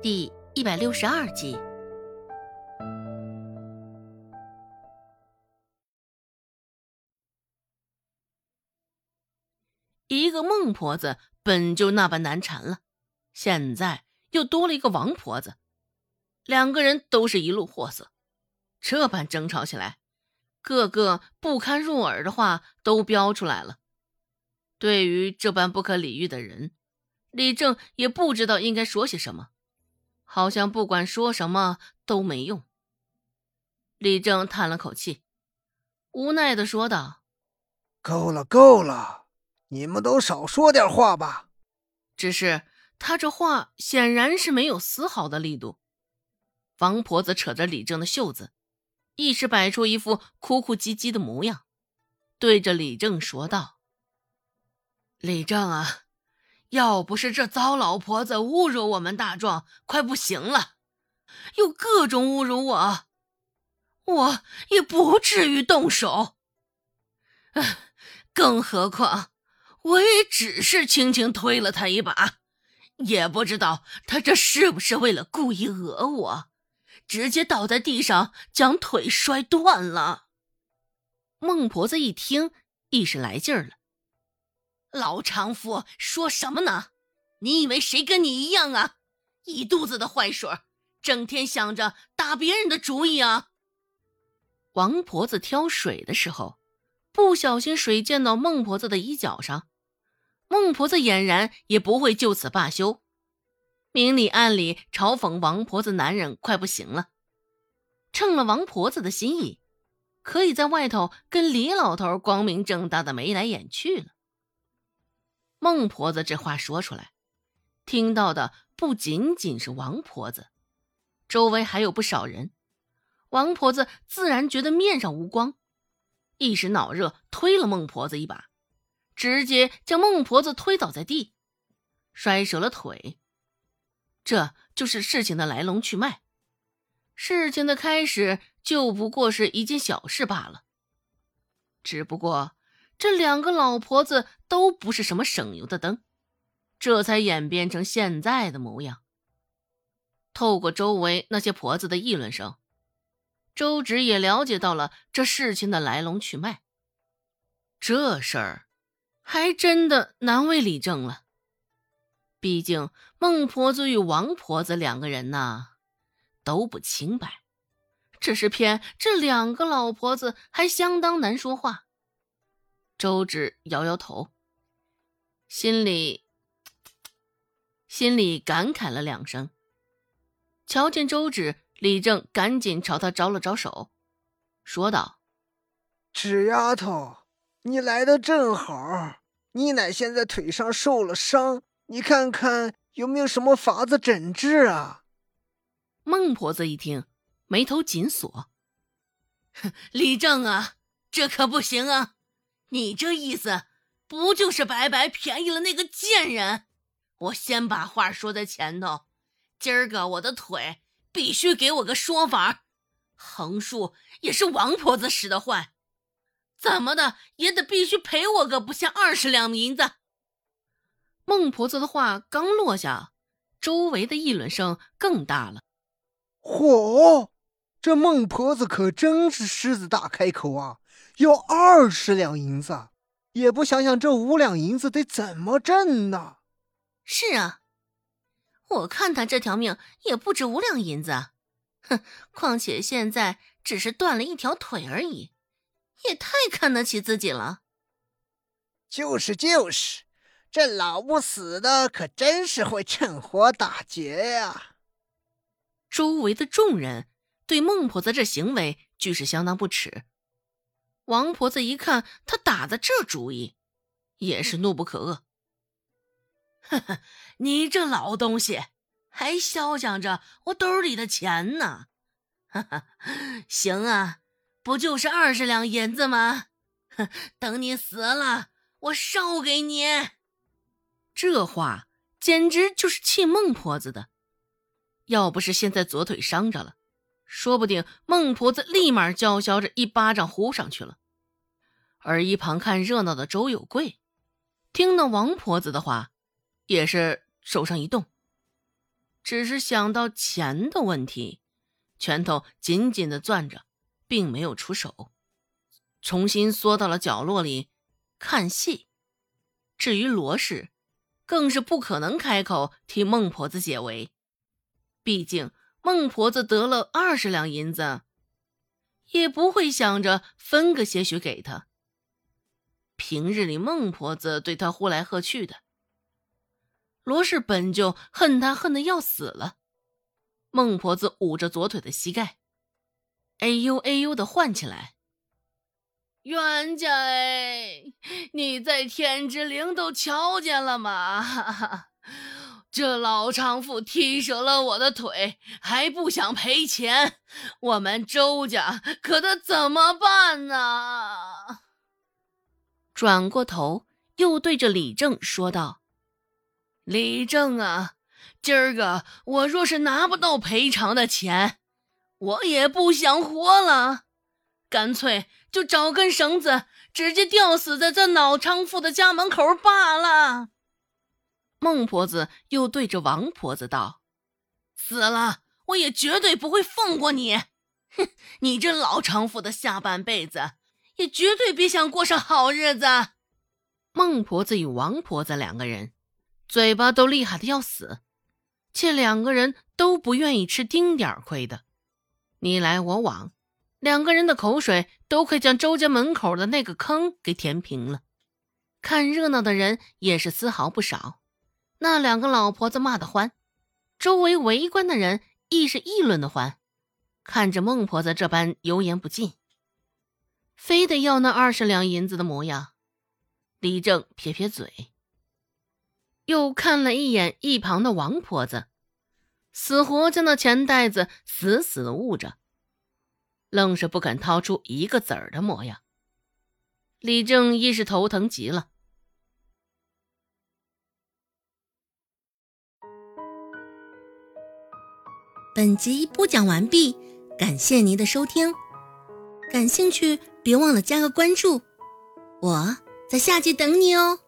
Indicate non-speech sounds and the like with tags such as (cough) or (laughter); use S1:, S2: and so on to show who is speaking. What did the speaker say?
S1: 第一百六十二集。一个孟婆子本就那般难缠了，现在又多了一个王婆子，两个人都是一路货色，这般争吵起来，个个不堪入耳的话都飙出来了。对于这般不可理喻的人，李正也不知道应该说些什么，好像不管说什么都没用。李正叹了口气，无奈的说道：“
S2: 够了，够了。”你们都少说点话吧。
S1: 只是他这话显然是没有丝毫的力度。王婆子扯着李正的袖子，一时摆出一副哭哭唧唧的模样，对着李正说道：“李正啊，要不是这糟老婆子侮辱我们大壮，快不行了，又各种侮辱我，我也不至于动手。更何况……”我也只是轻轻推了他一把，也不知道他这是不是为了故意讹我，直接倒在地上将腿摔断了。孟婆子一听，一时来劲儿了：“老常妇说什么呢？你以为谁跟你一样啊？一肚子的坏水，整天想着打别人的主意啊！”王婆子挑水的时候。不小心水溅到孟婆子的衣角上，孟婆子俨然也不会就此罢休，明里暗里嘲讽王婆子男人快不行了。趁了王婆子的心意，可以在外头跟李老头光明正大的眉来眼去了。孟婆子这话说出来，听到的不仅仅是王婆子，周围还有不少人。王婆子自然觉得面上无光。一时脑热，推了孟婆子一把，直接将孟婆子推倒在地，摔折了腿。这就是事情的来龙去脉。事情的开始就不过是一件小事罢了。只不过这两个老婆子都不是什么省油的灯，这才演变成现在的模样。透过周围那些婆子的议论声。周芷也了解到了这事情的来龙去脉，这事儿还真的难为李正了。毕竟孟婆子与王婆子两个人呐都不清白，只是偏这两个老婆子还相当难说话。周芷摇摇头，心里心里感慨了两声。瞧见周芷。李正赶紧朝他招了招手，说道：“
S2: 纸丫头，你来的正好。你奶现在腿上受了伤，你看看有没有什么法子诊治啊？”
S1: 孟婆子一听，眉头紧锁：“ (laughs) 李正啊，这可不行啊！你这意思，不就是白白便宜了那个贱人？我先把话说在前头，今儿个我的腿……”必须给我个说法，横竖也是王婆子使的坏，怎么的也得必须赔我个不下二十两银子。孟婆子的话刚落下，周围的议论声更大了。
S2: 嚯，这孟婆子可真是狮子大开口啊！要二十两银子，也不想想这五两银子得怎么挣呢？
S1: 是啊。我看他这条命也不值五两银子，哼！况且现在只是断了一条腿而已，也太看得起自己了。
S2: 就是就是，这老不死的可真是会趁火打劫呀！
S1: 周围的众人对孟婆子这行为俱是相当不耻。王婆子一看他打的这主意，也是怒不可遏。呵呵，你这老东西，还嚣张着我兜里的钱呢！哈哈，行啊，不就是二十两银子吗？哼，等你死了，我烧给你。这话简直就是气孟婆子的。要不是现在左腿伤着了，说不定孟婆子立马叫嚣着一巴掌呼上去了。而一旁看热闹的周有贵，听到王婆子的话。也是手上一动，只是想到钱的问题，拳头紧紧的攥着，并没有出手，重新缩到了角落里看戏。至于罗氏，更是不可能开口替孟婆子解围，毕竟孟婆子得了二十两银子，也不会想着分个些许给他。平日里孟婆子对他呼来喝去的。罗氏本就恨他恨得要死了，孟婆子捂着左腿的膝盖，哎呦哎呦的唤起来：“冤家哎，你在天之灵都瞧见了吗？(laughs) 这老娼妇踢折了我的腿，还不想赔钱，我们周家可得怎么办呢？”转过头，又对着李正说道。李正啊，今儿个我若是拿不到赔偿的钱，我也不想活了，干脆就找根绳子，直接吊死在这老娼妇的家门口罢了。孟婆子又对着王婆子道：“死了，我也绝对不会放过你。哼，你这老娼妇的下半辈子，也绝对别想过上好日子。”孟婆子与王婆子两个人。嘴巴都厉害的要死，且两个人都不愿意吃丁点儿亏的，你来我往，两个人的口水都快将周家门口的那个坑给填平了。看热闹的人也是丝毫不少，那两个老婆子骂得欢，周围围观的人亦是议论的欢。看着孟婆子这般油盐不进，非得要那二十两银子的模样，李正撇撇嘴。又看了一眼一旁的王婆子，死活将那钱袋子死死的捂着，愣是不肯掏出一个子儿的模样。李正一是头疼极了。
S3: 本集播讲完毕，感谢您的收听。感兴趣，别忘了加个关注，我在下集等你哦。